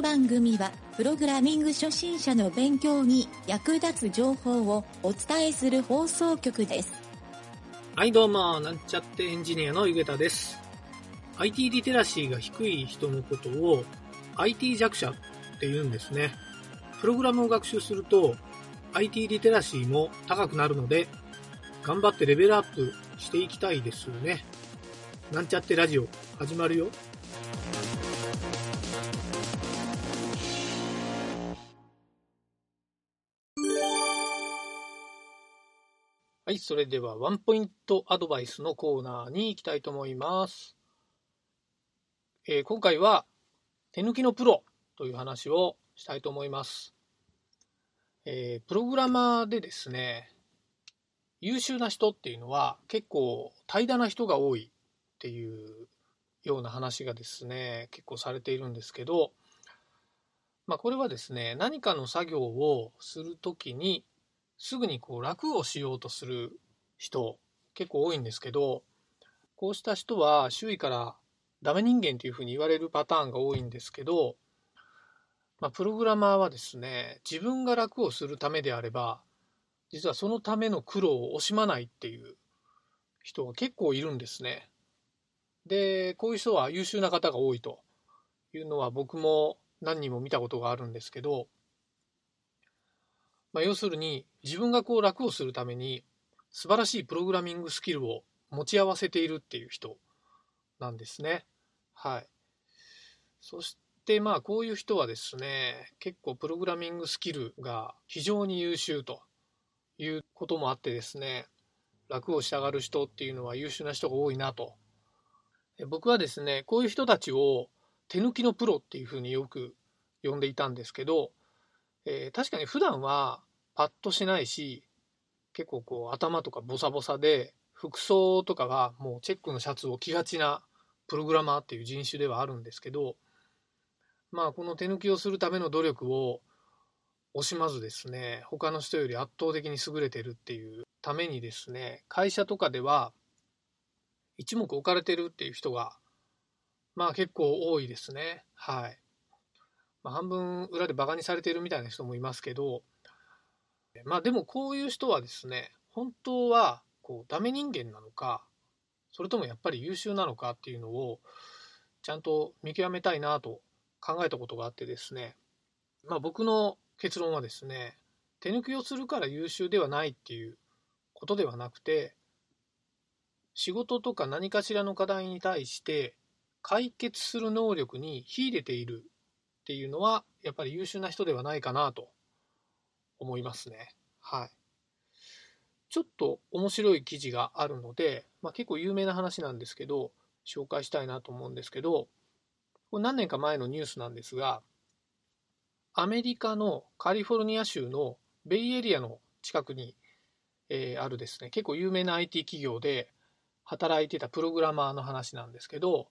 の番組は、プログラミング初心者の勉強に役立つ情報をお伝えする放送局です。はい、どうも、なんちゃってエンジニアのゆげたです。IT リテラシーが低い人のことを IT 弱者って言うんですね。プログラムを学習すると IT リテラシーも高くなるので、頑張ってレベルアップしていきたいですよね。なんちゃってラジオ始まるよ。はい、それではワンポイントアドバイスのコーナーに行きたいと思います。えー今回は手抜きのプロという話をしたいと思います。えープログラマーでですね、優秀な人っていうのは結構怠惰な人が多いっていうような話がですね、結構されているんですけど、まあこれはですね、何かの作業をするときにすぐにこう楽をしようとする人結構多いんですけどこうした人は周囲からダメ人間というふうに言われるパターンが多いんですけど、まあ、プログラマーはですね自分が楽をするためであれば実はそのための苦労を惜しまないっていう人が結構いるんですね。でこういう人は優秀な方が多いというのは僕も何人も見たことがあるんですけどまあ、要するに自分がこう楽をするために素晴らしいプログラミングスキルを持ち合わせているっていう人なんですね。はい。そしてまあこういう人はですね結構プログラミングスキルが非常に優秀ということもあってですね楽をしたがる人っていうのは優秀な人が多いなと。僕はですねこういう人たちを手抜きのプロっていうふうによく呼んでいたんですけどえー確かに普段はパッとしないし結構こう頭とかボサボサで服装とかがもうチェックのシャツを着がちなプログラマーっていう人種ではあるんですけどまあこの手抜きをするための努力を惜しまずですね他の人より圧倒的に優れてるっていうためにですね会社とかでは一目置かれてるっていう人がまあ結構多いですねはい。まあ、半分裏でバカにされてるみたいな人もいますけど、まあでもこういう人はですね、本当はこうダメ人間なのか、それともやっぱり優秀なのかっていうのをちゃんと見極めたいなと考えたことがあってですね、まあ僕の結論はですね、手抜きをするから優秀ではないっていうことではなくて、仕事とか何かしらの課題に対して解決する能力に秀でているっていうのはやっぱり優秀な人ではないかなと思いますね。はい。ちょっと面白い記事があるので、まあ、結構有名な話なんですけど紹介したいなと思うんですけどこれ何年か前のニュースなんですがアメリカのカリフォルニア州のベイエリアの近くに、えーあるですね結構有名な IT 企業で働いてたプログラマーの話なんですけど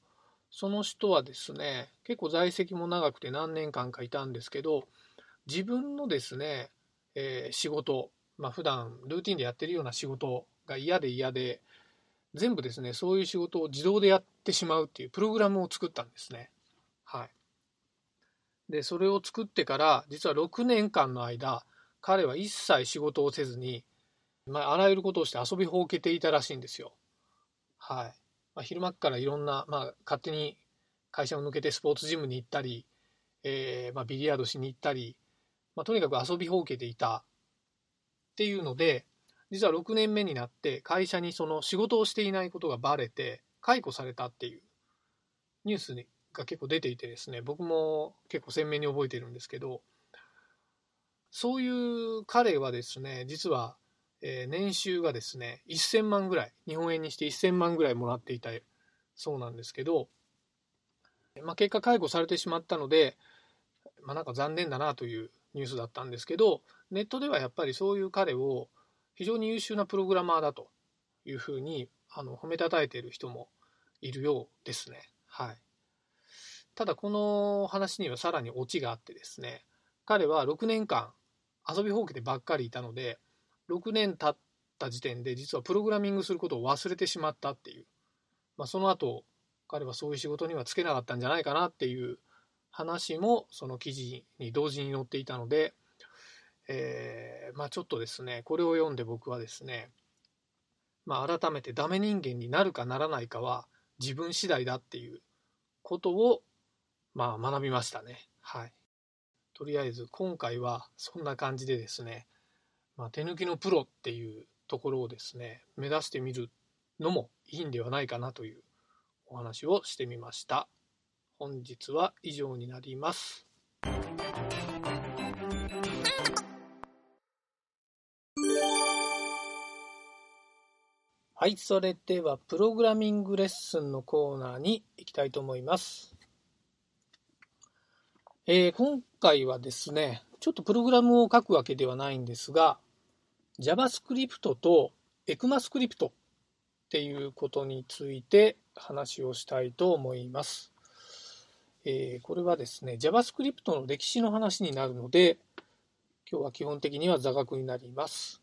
その人はですね、結構在籍も長くて何年間かいたんですけど、自分のですね、えー仕事、まあ普段ルーティンでやってるような仕事が嫌で嫌で、全部ですね、そういう仕事を自動でやってしまうっていうプログラムを作ったんですね。はい。で、それを作ってから、実は6年間の間、彼は一切仕事をせずに、まあ、あらゆることをして遊びほうけていたらしいんですよ。はい。まあ、昼間っからいろんな、まあ、勝手に会社を抜けてスポーツジムに行ったり、えーまあ、ビリヤードしに行ったり、まあ、とにかく遊びほうけていたっていうので実は6年目になって会社にその仕事をしていないことがバレて解雇されたっていうニュースにが結構出ていてですね僕も結構鮮明に覚えてるんですけどそういう彼はですね実はえー年収がですね1000万ぐらい日本円にして1000万ぐらいもらっていたそうなんですけど、まあ、結果解雇されてしまったので、まあ、なんか残念だなというニュースだったんですけどネットではやっぱりそういう彼を非常に優秀なプログラマーだというふうにあの褒めたたえている人もいるようですね。はい、ただこの話にはさらにオチがあってですね彼は6年間遊びほうけてばっかりいたので6年経った時点で実はプログラミングすることを忘れてしまったっていう、まあ、その後彼はそういう仕事にはつけなかったんじゃないかなっていう話もその記事に同時に載っていたので、えー、まあ、ちょっとですねこれを読んで僕はですね、まあ、改めてダメ人間になるかならないかは自分次第だっていうことを、まあ、学びましたね。はい。とりあえず今回はそんな感じでですね、まあ、手抜きのプロっていうところをですね目指してみるのもいいんではないかなというお話をしてみました。本日は以上になります。はい、それではプログラミングレッスンのコーナーに行きたいと思います。えー、今回はですね、ちょっとプログラムを書くわけではないんですが、JavaScript と ECMAScript っていうことについて話をしたいと思います。えー、これはですね、JavaScript の歴史の話になるので、今日は基本的には座学になります。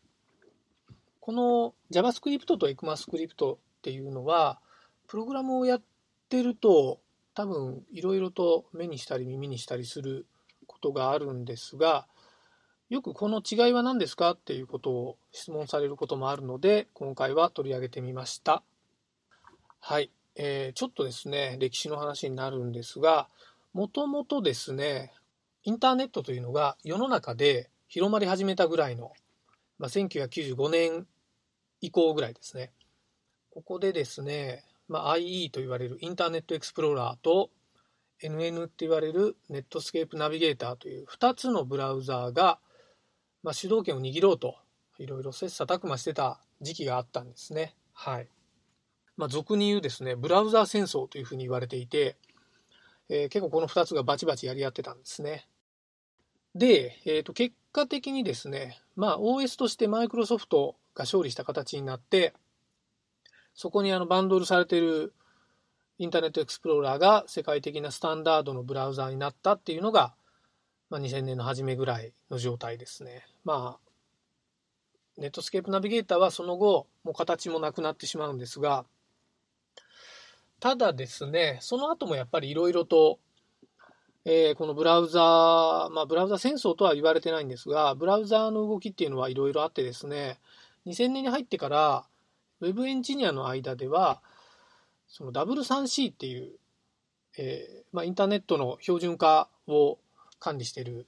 この JavaScript と ECMAScript っていうのは、プログラムをやってると、多分いろいろと目にしたり耳にしたりすることがあるんですが、よくこの違いは何ですかっていうことを質問されることもあるので、今回は取り上げてみました。はい。えー、ちょっとですね、歴史の話になるんですが、もともとですね、インターネットというのが世の中で広まり始めたぐらいの、まあ、1995年以降ぐらいですね。ここでですね、まあ、IE と言われるインターネットエクスプローラーと NN って言われるネットスケープナビゲーターという2つのブラウザーが、まあ、主導権を握ろうといろいろ切磋琢磨してた時期があったんですね。はい。まあ、俗に言うですね、ブラウザー戦争というふうに言われていて、えー、結構この2つがバチバチやり合ってたんですね。で、えー、と結果的にですね、まあ、OS としてマイクロソフトが勝利した形になって、そこにあのバンドルされているインターネットエクスプローラーが世界的なスタンダードのブラウザーになったっていうのが、まあ、2000年の初めぐらいの状態ですね。まあ、ネットスケープナビゲーターはその後、もう形もなくなってしまうんですが、ただですね、その後もやっぱりいろいろとえー、このブラウザー、まあ、ブラウザ戦争とは言われてないんですが、ブラウザーの動きっていうのはいろいろあってですね、2000年に入ってから、ウェブエンジニアの間では、その W3C っていう、えー、まあ、インターネットの標準化を管理している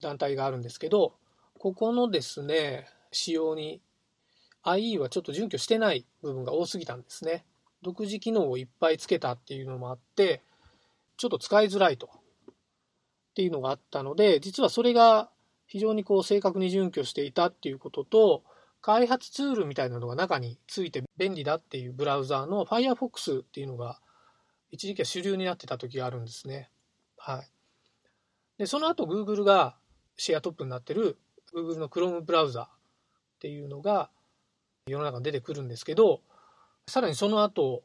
団体があるんですけど、ここのですね、仕様に IE はちょっと準拠してない部分が多すぎたんですね。独自機能をいっぱいつけたっていうのもあって、ちょっと使いづらいと。っていうのがあったので、実はそれが非常にこう正確に準拠していたっていうことと、開発ツールみたいなのが中について便利だっていうブラウザーの Firefox っていうのが一時期は主流になってた時があるんですね。はい。で、その後 Google がシェアトップになってる Google の Chrome ブラウザっていうのが世の中に出てくるんですけど、さらにその後、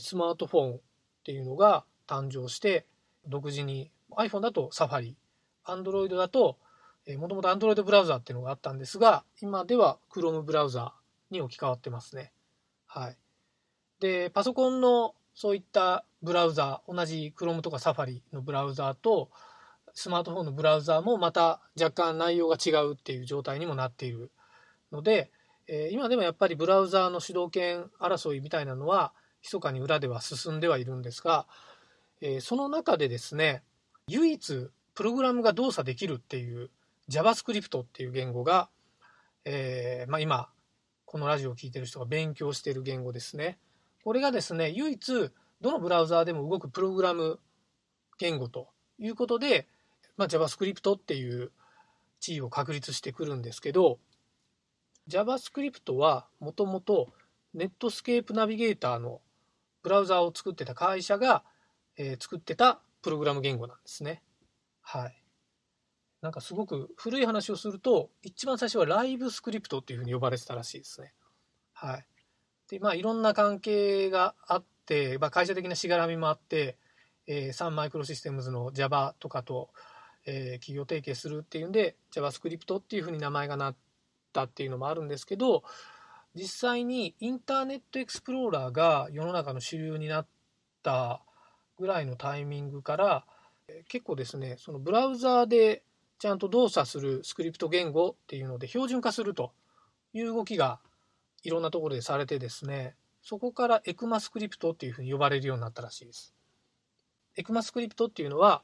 スマートフォンっていうのが誕生して独自に iPhone だと Safari、Android だと、もともと Android ブラウザっていうのがあったんですが、今では Chrome ブラウザに置き換わってますね。はい。で、パソコンのそういったブラウザ、同じ Chrome とか Safari のブラウザと、スマートフォンのブラウザーもまた若干内容が違うっていう状態にもなっているので、えー、今でもやっぱりブラウザーの主導権争いみたいなのは密かに裏では進んではいるんですが、えー、その中でですね、唯一プログラムが動作できるっていう JavaScript っていう言語が、えー、まあ、今このラジオを聴いてる人が勉強している言語ですね。これがですね唯一どのブラウザーでも動くプログラム言語ということで、まあ、JavaScript っていう地位を確立してくるんですけど JavaScript はもともとネットスケープナビゲーターのブラウザーを作ってた会社が、えー、作ってたプログラム言語なんですね。はい。なんかすごく古い話をすると、一番最初はライブスクリプトっていうふうに呼ばれてたらしいですね。はい。で、まあいろんな関係があって、まあ、会社的なしがらみもあって、えー、サンマイクロシステムズの Java とかと、えー、企業提携するっていうんで JavaScript っていうふうに名前がなったっていうのもあるんですけど実際にインターネットエクスプローラーが世の中の主流になったぐらいのタイミングから結構ですね、そのブラウザーでちゃんと動作するスクリプト言語っていうので標準化するという動きがいろんなところでされてですね、そこからエクマスクリプトっていうふうに呼ばれるようになったらしいです。ECMAScript っていうのは、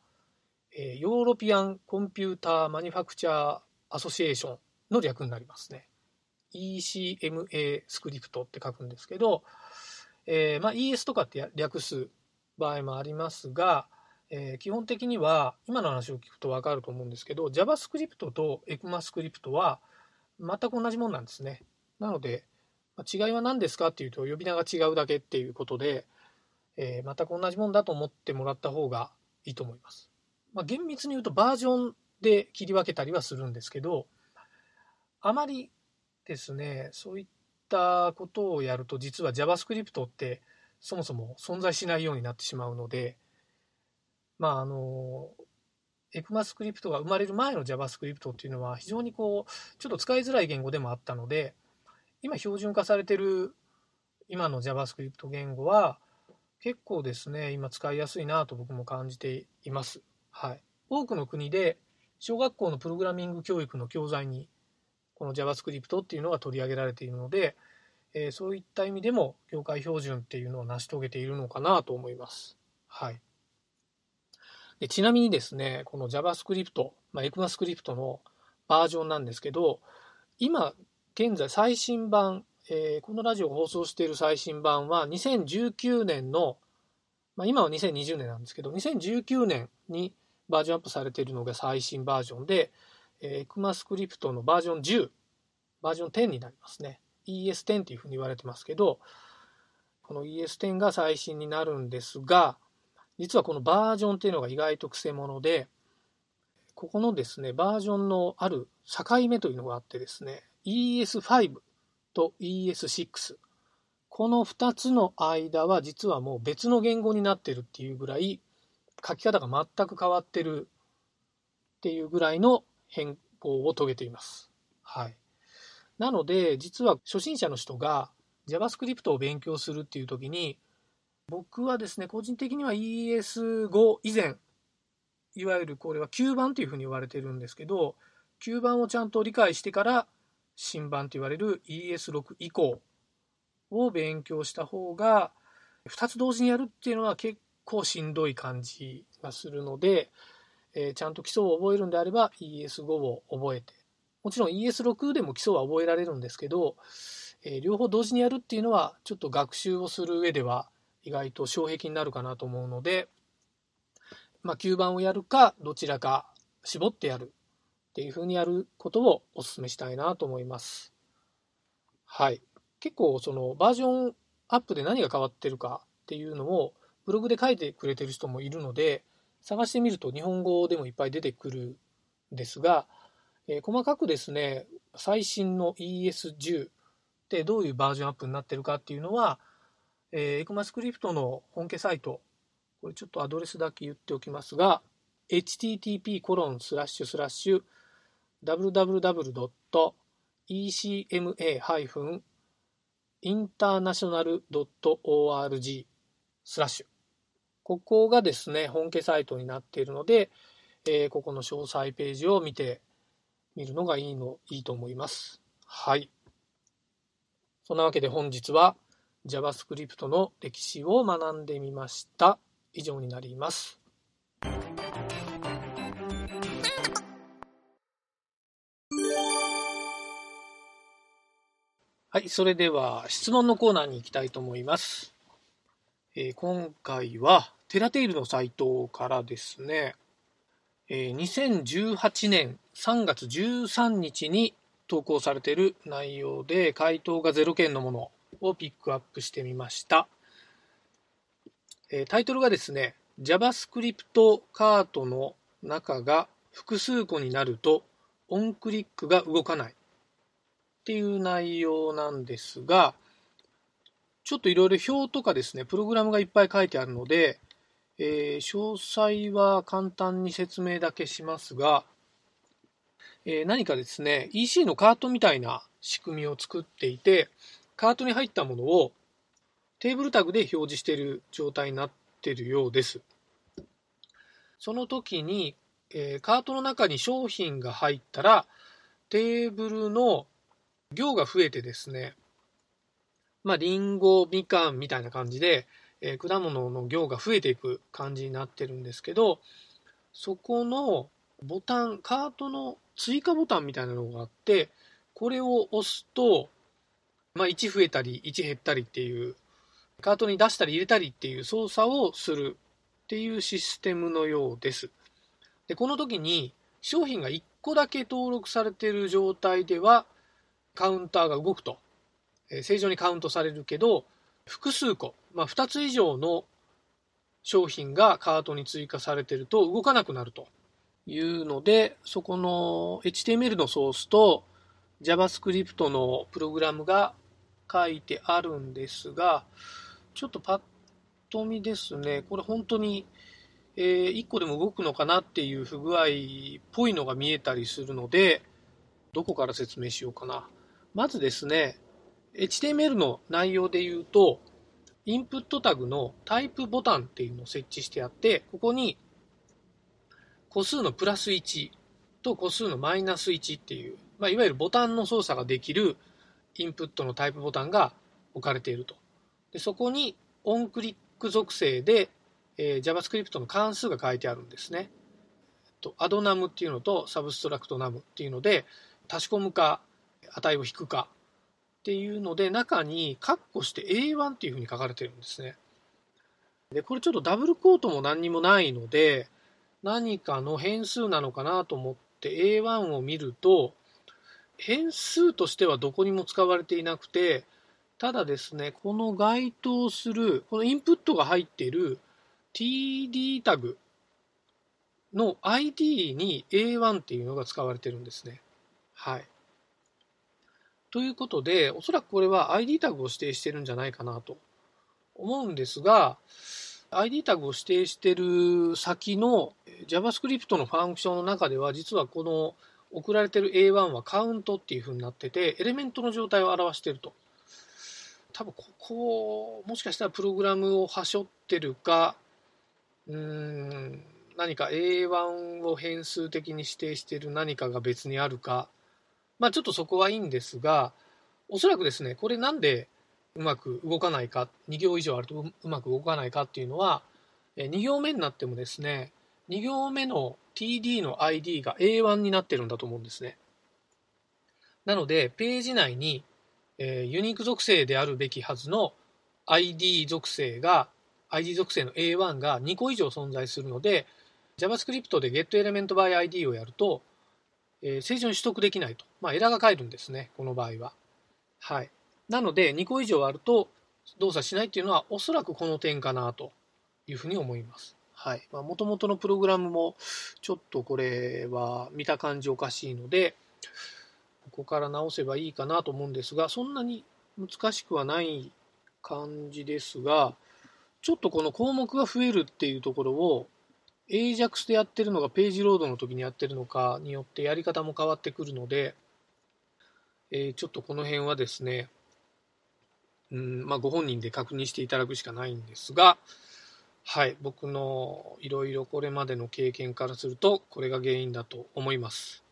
えー、 European Computer Manufacture Association の略になりますね。ECMA スクリプトって書くんですけど、えー、まあ、ES とかって略す場合もありますが、えー、基本的には今の話を聞くと分かると思うんですけど JavaScript と ECMAScript は全く同じものなんですね。なので、まあ、違いは何ですかっていうと呼び名が違うだけっていうことで、えー、全く同じものだと思ってもらった方がいいと思います。まあ、厳密に言うとバージョンで切り分けたりはするんですけどあまりですねそういったことをやると実は JavaScript ってそもそも存在しないようになってしまうのでまああのエクマスクリプトが生まれる前の JavaScript っていうのは非常にこうちょっと使いづらい言語でもあったので今標準化されてる今の JavaScript 言語は結構ですね今使いやすいなと僕も感じています。はい、多くの国で小学校のプログラミング教育の教材にこの JavaScript っていうのが取り上げられているので、えー、そういった意味でも業界標準っていうのを成し遂げているのかなと思います。はい。でちなみにですね、この JavaScript、まあ、ECMAScript のバージョンなんですけど、今現在最新版、えー、このラジオが放送している最新版は2019年の、まあ、今は2020年なんですけど、2019年にバージョンアップされているのが最新バージョンで、えー、ECMAScript のバージョン10、バージョン10になりますね。ES10 っていうふうに言われてますけど、この ES10 が最新になるんですが、実はこのバージョンっていうのが意外とくせ者で、ここのですね、バージョンのある境目というのがあってですね、ES5 と ES6。この2つの間は実はもう別の言語になってるっていうぐらい書き方が全く変わってるっていうぐらいの変更を遂げています。はい。なので、実は初心者の人が JavaScript を勉強するっていう時に、僕はですね、個人的には ES5 以前、いわゆるこれは9番というふうに言われてるんですけど、9番をちゃんと理解してから新版と言われる ES6 以降を勉強した方が、2つ同時にやるっていうのは結構しんどい感じがするので、えー、ちゃんと基礎を覚えるんであれば ES5 を覚えて、もちろん ES6 でも基礎は覚えられるんですけど、えー、両方同時にやるっていうのはちょっと学習をする上では意外と障壁になるかなと思うので、まあ、9番をやるかどちらか絞ってやるっていうふうにやることをお勧めしたいなと思います。はい。結構そのバージョンアップで何が変わってるかっていうのをブログで書いてくれてる人もいるので探してみると日本語でもいっぱい出てくるんですが、えー、細かくですね最新の ES10 ってどういうバージョンアップになってるかっていうのは、えー、エクマスクリプトの本家サイトこれちょっとアドレスだけ言っておきますが http コロンスラッシュスラッシュ www.ecma-international.org スラッシュ。ここがですね、本家サイトになっているので、えー、ここの詳細ページを見てみるのがいいの、いいと思います。はい。そんなわけで本日は JavaScript の歴史を学んでみました。以上になります。はい、それでは質問のコーナーに行きたいと思います。えー、今回はテラテイルのサイトからですね、え、2018年3月13日に投稿されている内容で回答が0件のものをピックアップしてみました。え、タイトルがですね、JavaScript カートの中が複数個になるとオンクリックが動かない。っていう内容なんですが、ちょっといろいろ表とかですね、プログラムがいっぱい書いてあるので、えー、詳細は簡単に説明だけしますが、えー、何かですね、EC のカートみたいな仕組みを作っていて、カートに入ったものをテーブルタグで表示している状態になっているようです。その時に、えーカートの中に商品が入ったら、テーブルの量が増えてですね、まあ、リンゴ、みかんみたいな感じで、えー果物の量が増えていく感じになってるんですけど、そこのボタン、カートの追加ボタンみたいなのがあって、これを押すと、まあ、1増えたり、1減ったりっていう、カートに出したり入れたりっていう操作をするっていうシステムのようです。で、この時に商品が1個だけ登録されてる状態では、カウンターが動くと。えー正常にカウントされるけど、複数個、まあ、2つ以上の商品がカートに追加されてると動かなくなるというので、そこの HTML のソースと JavaScript のプログラムが書いてあるんですが、ちょっとパッと見ですね、これ本当に、え1個でも動くのかなっていう不具合っぽいのが見えたりするので、どこから説明しようかな。まずですね、HTML の内容で言うと、インプットタグのタイプボタンっていうのを設置してあって、ここに個数のプラス1と個数のマイナス1っていう、まあ、いわゆるボタンの操作ができるインプットのタイプボタンが置かれていると。でそこにオンクリック属性で、えー JavaScript の関数が書いてあるんですね。アドナムっていうのとサブストラクトナムっていうので足し込むか値を引くかっていうので中にカッコして A1 っていうふうに書かれてるんですね。でこれちょっとダブルコートも何にもないので何かの変数なのかなと思って A1 を見ると変数としてはどこにも使われていなくてただですねこの該当するこのインプットが入っている TD タグの ID に A1 っていうのが使われてるんですね。はい。ということで、おそらくこれは ID タグを指定してるんじゃないかなと思うんですが、ID タグを指定してる先の JavaScript のファンクションの中では、実はこの送られてる A1 はカウントっていう風になってて、エレメントの状態を表してると。多分ここ、もしかしたらプログラムをはしょってるか、うーん、何か A1 を変数的に指定してる何かが別にあるか、まあちょっとそこはいいんですが、おそらくですね、これなんでうまく動かないか、2行以上あるとうまく動かないかっていうのは、2行目になってもですね、2行目の TD の ID が A1 になってるんだと思うんですね。なので、ページ内に、えユニーク属性であるべきはずの ID 属性が、ID 属性の A1 が2個以上存在するので、JavaScript で getElementById をやると、えー正常に取得できないと。まあ、エラーが返るんですね、この場合は。はい。なので、2個以上あると動作しないっていうのは、おそらくこの点かなというふうに思います。はい。まあ、元々のプログラムも、ちょっとこれは見た感じおかしいので、ここから直せばいいかなと思うんですが、そんなに難しくはない感じですが、ちょっとこの項目が増えるっていうところを、AJAX でやってるのがページロードの時にやってるのかによってやり方も変わってくるので、えーちょっとこの辺はですね、うんまあ、ご本人で確認していただくしかないんですが、はい、僕のいろいろこれまでの経験からすると、これが原因だと思います。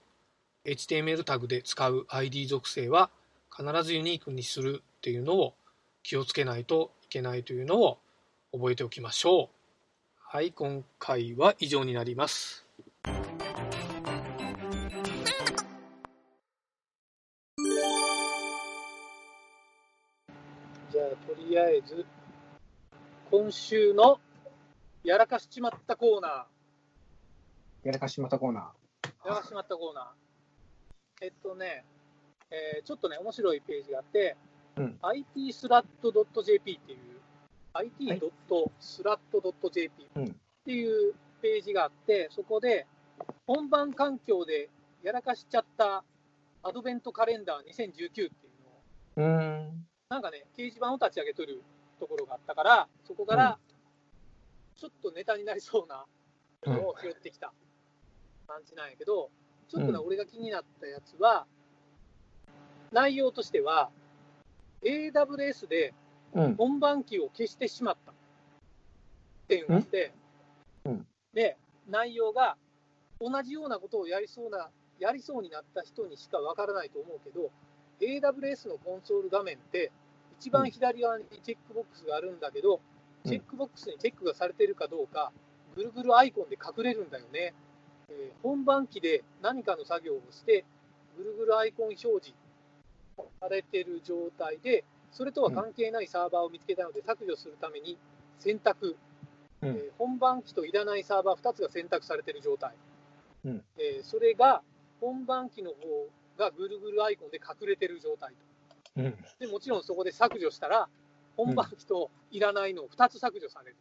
HTML タグで使う ID 属性は必ずユニークにするっていうのを気をつけないといけないというのを覚えておきましょう。はい、今回は以上になります。じゃあ、とりあえず、今週のやらかしちまったコーナやらかしまたコーナー。やらかしちまったコーナー。えっとね、えーちょっとね、面白いページがあって、うん itslat.jp っていう、it.slat.jp っうんていうページがあって、そこで、本番環境でやらかしちゃったアドベントカレンダー2019っていうのを。なんかね、掲示板を立ち上げとるところがあったから、そこから、ちょっとネタになりそうなのを拾ってきた感じなんやけど、ちょっとね、うん俺が気になったやつは、内容としては、AWS でうん。本番機を消してしまった。っていうのがあって、で、内容が同じようなことをやりそうな、やりそうになった人にしかわからないと思うけど、AWS のコンソール画面って、一番左側にチェックボックスがあるんだけど、うん。チェックボックスにチェックがされてるかどうか、ぐるぐるアイコンで隠れるんだよね。えー本番機で何かの作業をして、ぐるぐるアイコン表示されてる状態で、それとは関係ないサーバーを見つけたので、削除するために選択、うん。えー本番機といらないサーバー2つが選択されている状態、うん。えーそれが本番機の方がぐるぐるアイコンで隠れてる状態と。うん。でもちろんそこで削除したら、本番機といらないのを2つ削除される、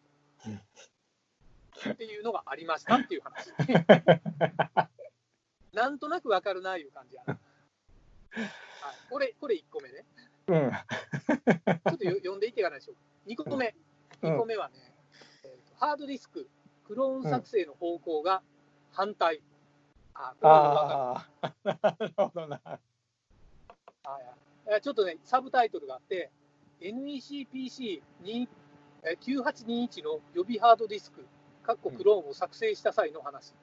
っていうのがありましたっていう話。なんとなくわかるないう感じやな。はい、これ、これ1個目ね。うん。ちょっとよ読んでいっていかないでしょうか。2個目。うん2個目はね、えーとハードディスク、クローン作成の方向が反対。あこれもわかるああ、なるほどな。はいはい、ちょっとね、サブタイトルがあって、NECPC9821 の予備ハードディスク、かっこクローンを作成した際の話。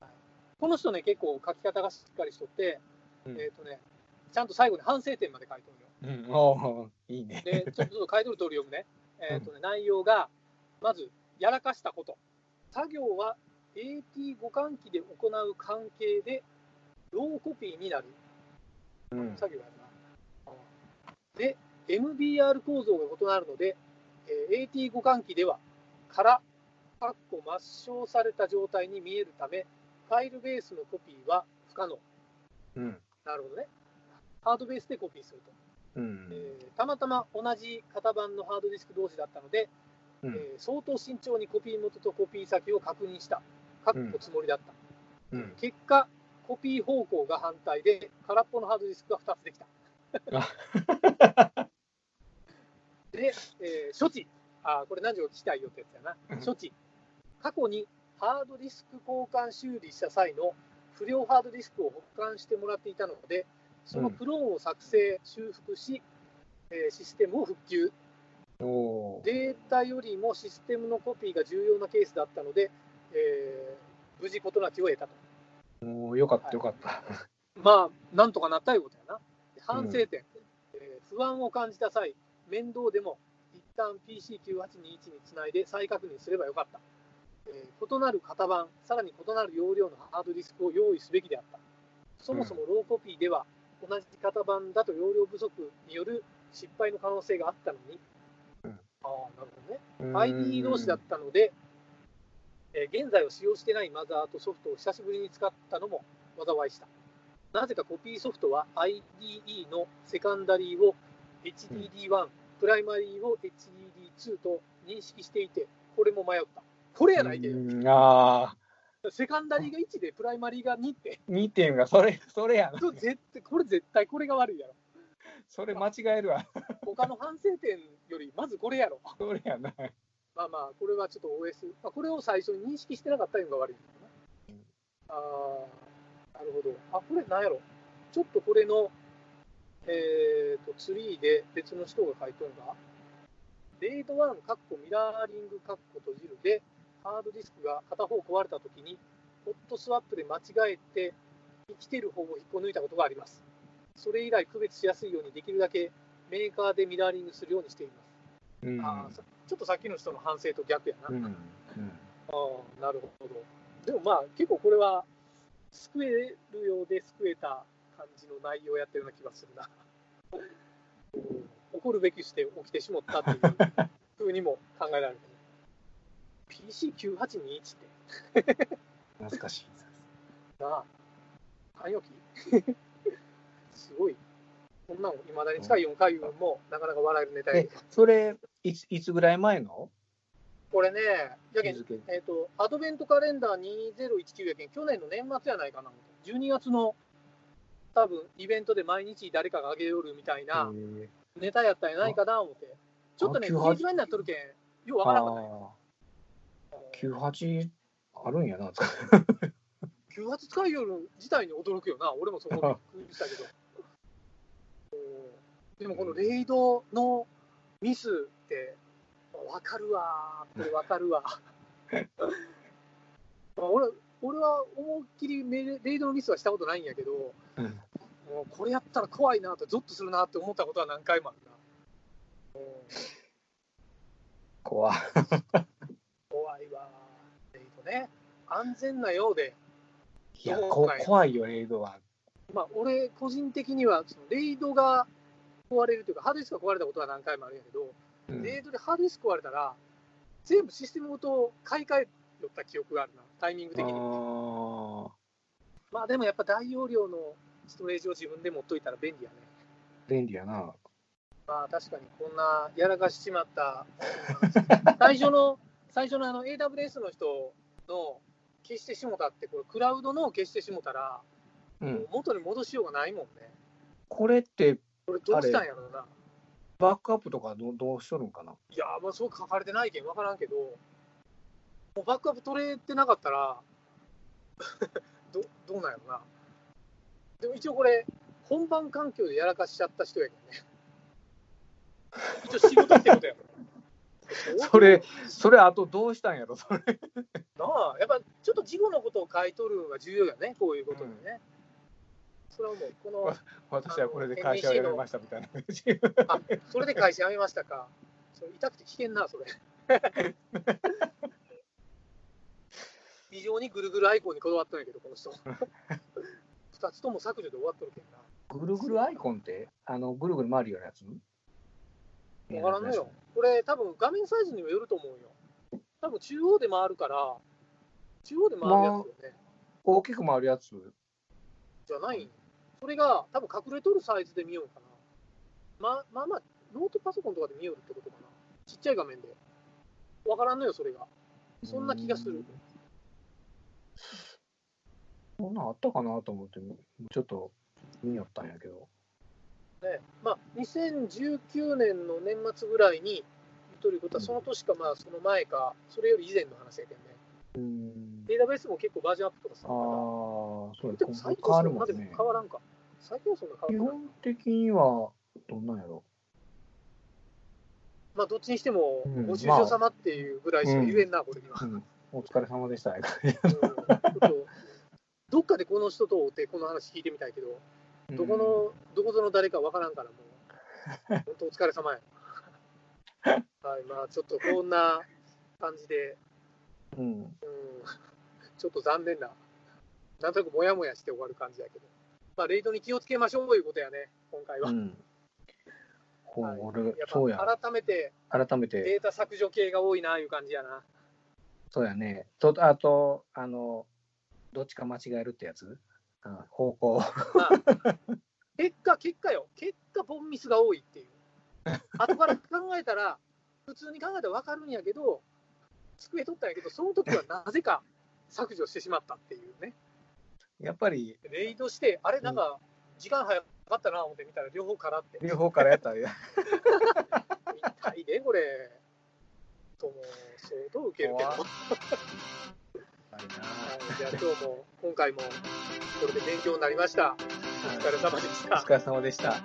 はいこの人ね、結構書き方がしっかりしとって、うんえっ、とね、ちゃんと最後に反省点まで書いてるよ。うん、おーいいね。で、ちょっと書いてる通り読むね。えっ、とね、内容が、まず、やらかしたこと。作業は AT 互換機で行う関係で、ローコピーになる。うん。作業やるな。で、MBR 構造が異なるので、えー AT 互換機では、から、かっこ抹消された状態に見えるため、ファイルベースのコピーは不可能。うん。なるほどね。ハードベースでコピーすると。うん。えーたまたま同じ型番のハードディスク同士だったので、うんえー相当慎重にコピー元とコピー先を確認した、かっこつもりだった。うん。結果、コピー方向が反対で、空っぽのハードディスクが2つできた。で、えー処置。あーこれ何時を聞きたいよってやつやなうん。処置。過去にハードディスク交換修理した際の不良ハードディスクを保管してもらっていたので、そのクローンを作成、修復し、えーシステムを復旧。データよりもシステムのコピーが重要なケースだったので、えー無事事なきを得たと。おーよかったよかった。まあ、なんとかなったいうことやな。で反省点、えー不安を感じた際、面倒でも一旦 PC9821 につないで再確認すればよかった。えー異なる型番、さらに異なる容量のハードディスクを用意すべきであった。そもそもローコピーでは、同じ型番だと容量不足による失敗の可能性があったのに、うんああ、なるほどね。うん IDE 同士だったので、えー現在は使用してないマザーとソフトを久しぶりに使ったのも災いした。なぜかコピーソフトは IDE のセカンダリーを HDD1、プライマリーを HDD2 と認識していて、これも迷った。これやないで、うんああ、セカンダリーが1でプライマリーが2って、2点がそれ、それやな。これ絶対これ絶対これが悪いやろ。それ間違えるわ。他の反省点よりまずこれやろ。それやな。まあまあ、これはちょっと OS、まあ、これを最初に認識してなかったのが悪いのかな。ああ、なるほど。あ、これなんやろ。ちょっとこれの、えーと、ツリーで別の人が書いとるのが、レイド1、カッコミラーリング、カッコ閉じるで、ハードディスクが片方壊れたときに、ホットスワップで間違えて、生きてる方を引っこ抜いたことがあります。それ以来、区別しやすいようにできるだけメーカーでミラーリングするようにしています。うん。あちょっとさっきの人の反省と逆やな。うん。うんああ、なるほど。でもまあ、結構これは、救えるようで救えた感じの内容をやってるような気がするな。う ん怒るべきして起きてしまったっていうふうにも考えられる。PC9821 って、懐かしい。な。あ、汎用機すごい。こんなのいまだに近い4回分もなかなか笑えるネタやえ、それ、いついつぐらい前の？これね、やけんえっ、と、アドベントカレンダー2019やけん、去年の年末やないかな、12月の多分イベントで毎日誰かがあげよるみたいなえ。ネタやったんやないかな思って、ちょっとね、あ98記事になっとるけん、ようわからんかったんやああ、98あるんやな。98使いよる自体に驚くよな、俺もそこ びっくりしたけど。うんでもこのレイドのミスって、わかるわー、これわかるわ。まあ、俺俺は思いっきりメレレイドのミスはしたことないんやけど、うん。もうこれやったら怖いなと、ゾッとするなって思ったことは何回もあるな。うん怖。ね。安全なようで、いや、怖いよ、レイドは。まあ、俺、個人的には、そのレイドが壊れるというか、ハードディスクが壊れたことは何回もあるんやけど、うんレイドでハードディスク壊れたら、全部システムごと買い替えよった記憶があるな、タイミング的に。あまあ、でもやっぱ大容量のストレージを自分で持っといたら便利やね。ー便利やな。まあ、確かにこんなやらかしちまった、最初の、最初のあの AWS の人の消してしもたって、これ、クラウドの消してしもたら、もううん。元に戻しようがないもんね。これって、これどうしたんやろうな。バックアップとかどどうしとるんかな？いやー、まあ、そう書かれてないけん分からんけど、もうバックアップ取れてなかったら、どどうなんやろな。でも一応これ、本番環境でやらかしちゃった人やけどね。一応仕事ってことやろ。それ、それ、あとどうしたんやろ、それ。なあ、やっぱちょっと事後のことを書いとるのが重要やね、こういうことでね。それはもう、この、私はこれで会社を辞めましたみたいな感じ。あそれで会社辞めましたか。それ痛くて危険な、それ。非常にぐるぐるアイコンにこだわったんやけど、この人。二つとも削除で終わっとるけんな。ぐるぐるアイコンって、あの、ぐるぐる回るようなやつ？わからんのよ。。これ、多分画面サイズにもよると思うよ。多分中央で回るから、中央で回るやつよね。大きく回るやつ？じゃないんそれが多分隠れとるサイズで見ようかな。ままあまあ、ノートパソコンとかで見よるってことかな。ちっちゃい画面で。わからんのよ、それが。そんな気がする。そんなんあったかなと思って、ちょっと見よったんやけど。ね、まあ、2019年の年末ぐらいに、ということは、その年か、まあ、その前か、それより以前の話やけんね。うん。AWS も結構バージョンアップとかすああるから、、そうやでも最変わ近そんなでも。変わらんか。最近はそんな基変わらん。本的には、どんなんやろ？まあ、どっちにしてもうん、ご愁傷様っていうぐらいしか言えんな、これには。うん。お疲れ様でした。うんちょっとどっかでこの人と会ってこの話聞いてみたいけど、どこの、どこぞの誰かわからんから、もう、本当お疲れ様や。はい、まあ、ちょっとこんな感じで、うん。うん、ちょっと残念な、なんとなくもやもやして終わる感じやけど、まあ、レイドに気をつけましょうということやね、今回は。うん。う俺やっ、そうや。ぱ改めて改めて、データ削除系が多いないう感じやな。そうやね。と、あと、あの、どっちか間違えるってやつあ方向。まあ、結果、結果よ、結果、ボンミスが多いっていう。後から考えたら、普通に考えたら分かるんやけど、机取ったんやけど、その時はなぜか削除してしまったっていうね。やっぱり、レイドして、あれ、なんか、時間早かったな思って見たら、両方からって。両方からやったら、痛いで、これ。とも、相当受けるけど。いな。じゃあ、今日も、今回も、これで勉強になりました。お疲れ様でした。お疲れ様でした。